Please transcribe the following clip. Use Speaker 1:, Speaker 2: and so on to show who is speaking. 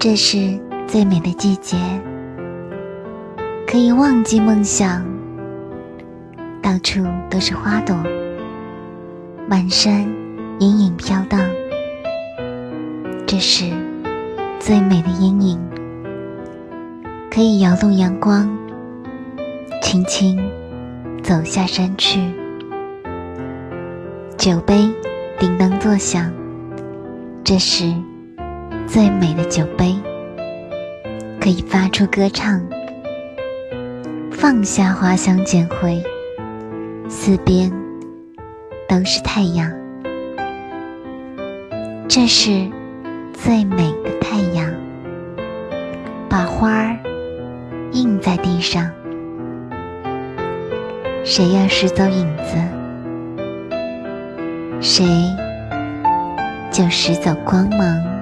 Speaker 1: 这是最美的季节，可以忘记梦想，到处都是花朵，满山隐隐飘荡。这是最美的阴影，可以摇动阳光，轻轻走下山去。酒杯叮当作响，这是最美的酒杯，可以发出歌唱。放下花香捡回，四边都是太阳，这是最美的太阳，把花儿印在地上。谁要拾走影子？谁就拾走光芒。